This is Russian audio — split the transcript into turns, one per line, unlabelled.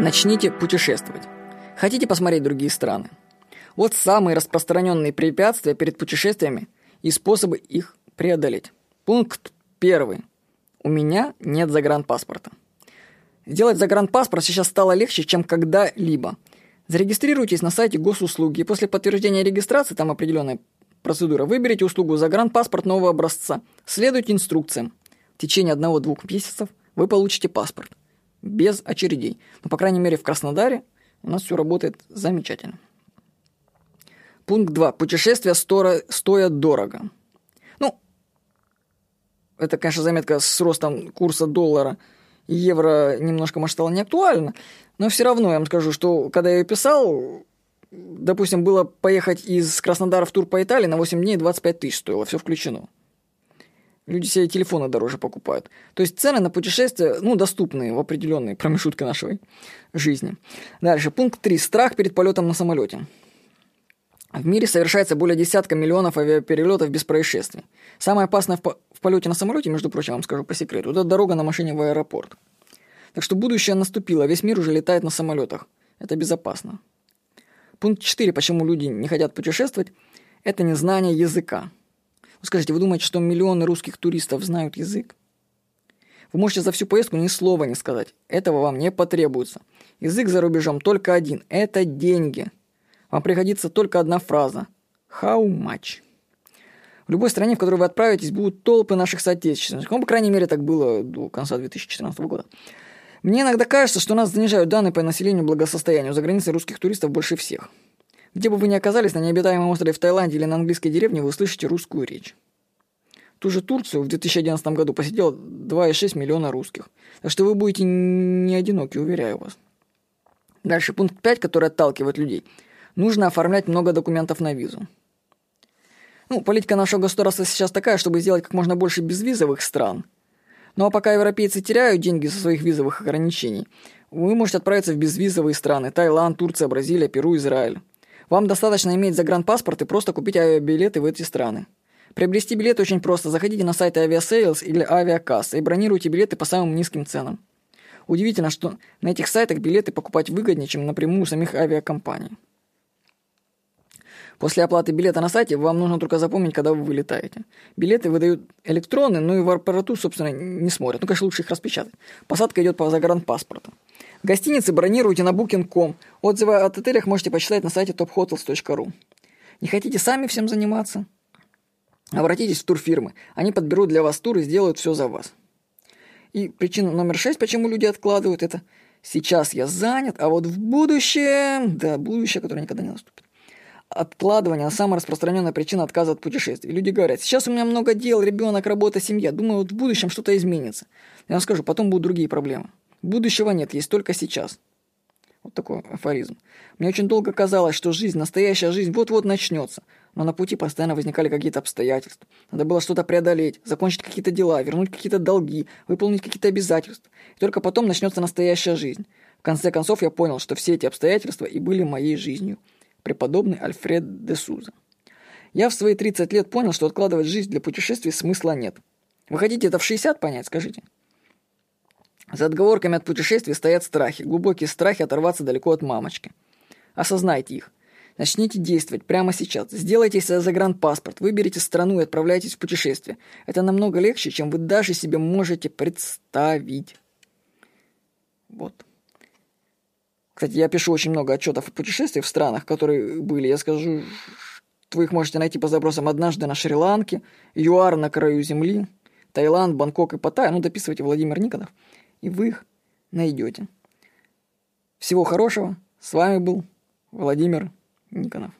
Начните путешествовать. Хотите посмотреть другие страны? Вот самые распространенные препятствия перед путешествиями и способы их преодолеть. Пункт первый. У меня нет загранпаспорта. Сделать загранпаспорт сейчас стало легче, чем когда-либо. Зарегистрируйтесь на сайте госуслуги, и после подтверждения регистрации, там определенная процедура, выберите услугу «Загранпаспорт нового образца». Следуйте инструкциям. В течение одного-двух месяцев вы получите паспорт без очередей. Но, по крайней мере, в Краснодаре у нас все работает замечательно. Пункт 2. Путешествия стоят дорого. Ну, это, конечно, заметка с ростом курса доллара и евро немножко, может, стало не актуально, но все равно я вам скажу, что когда я ее писал, допустим, было поехать из Краснодара в тур по Италии на 8 дней 25 тысяч стоило, все включено. Люди себе телефоны дороже покупают. То есть цены на путешествия, ну, доступные в определенные промежутки нашей жизни. Дальше, пункт 3. Страх перед полетом на самолете. В мире совершается более десятка миллионов авиаперелетов без происшествий. Самое опасное в, по в полете на самолете, между прочим, вам скажу по секрету, это дорога на машине в аэропорт. Так что будущее наступило, весь мир уже летает на самолетах. Это безопасно. Пункт 4. Почему люди не хотят путешествовать? Это незнание языка. Вы скажите, вы думаете, что миллионы русских туристов знают язык? Вы можете за всю поездку ни слова не сказать. Этого вам не потребуется. Язык за рубежом только один. Это деньги. Вам пригодится только одна фраза. How much? В любой стране, в которую вы отправитесь, будут толпы наших соотечественников. Ну, по крайней мере, так было до конца 2014 года. Мне иногда кажется, что нас занижают данные по населению благосостоянию. За границей русских туристов больше всех. Где бы вы ни оказались, на необитаемом острове в Таиланде или на английской деревне, вы услышите русскую речь. Ту же Турцию в 2011 году посетило 2,6 миллиона русских. Так что вы будете не одиноки, уверяю вас. Дальше, пункт 5, который отталкивает людей. Нужно оформлять много документов на визу. Ну, политика нашего государства сейчас такая, чтобы сделать как можно больше безвизовых стран. Ну а пока европейцы теряют деньги со своих визовых ограничений, вы можете отправиться в безвизовые страны – Таиланд, Турция, Бразилия, Перу, Израиль. Вам достаточно иметь загранпаспорт и просто купить авиабилеты в эти страны. Приобрести билеты очень просто. Заходите на сайты Aviasales или Авиакасса и бронируйте билеты по самым низким ценам. Удивительно, что на этих сайтах билеты покупать выгоднее, чем напрямую у самих авиакомпаний. После оплаты билета на сайте вам нужно только запомнить, когда вы вылетаете. Билеты выдают электронные, ну и в аэропорту, собственно, не смотрят. Ну, конечно, лучше их распечатать. Посадка идет по загранпаспорту. Гостиницы бронируйте на booking.com. Отзывы от отелях можете почитать на сайте tophotels.ru. Не хотите сами всем заниматься? Обратитесь в турфирмы. Они подберут для вас тур и сделают все за вас. И причина номер шесть, почему люди откладывают, это сейчас я занят, а вот в будущем, да, будущее, которое никогда не наступит. Откладывание – самая распространенная причина отказа от путешествий. Люди говорят, сейчас у меня много дел, ребенок, работа, семья. Думаю, вот в будущем что-то изменится. Я вам скажу, потом будут другие проблемы. Будущего нет, есть только сейчас. Вот такой афоризм. Мне очень долго казалось, что жизнь, настоящая жизнь вот-вот начнется. Но на пути постоянно возникали какие-то обстоятельства. Надо было что-то преодолеть, закончить какие-то дела, вернуть какие-то долги, выполнить какие-то обязательства. И только потом начнется настоящая жизнь. В конце концов я понял, что все эти обстоятельства и были моей жизнью. Преподобный Альфред де Суза. Я в свои 30 лет понял, что откладывать жизнь для путешествий смысла нет. Вы хотите это в 60 понять, скажите? За отговорками от путешествий стоят страхи, глубокие страхи оторваться далеко от мамочки. Осознайте их. Начните действовать прямо сейчас. Сделайте себе загранпаспорт, выберите страну и отправляйтесь в путешествие. Это намного легче, чем вы даже себе можете представить. Вот. Кстати, я пишу очень много отчетов о путешествиях в странах, которые были. Я скажу, вы их можете найти по запросам «Однажды на Шри-Ланке», «ЮАР на краю земли», «Таиланд», «Бангкок» и «Паттайя». Ну, дописывайте Владимир Никонов и вы их найдете. Всего хорошего. С вами был Владимир Никонов.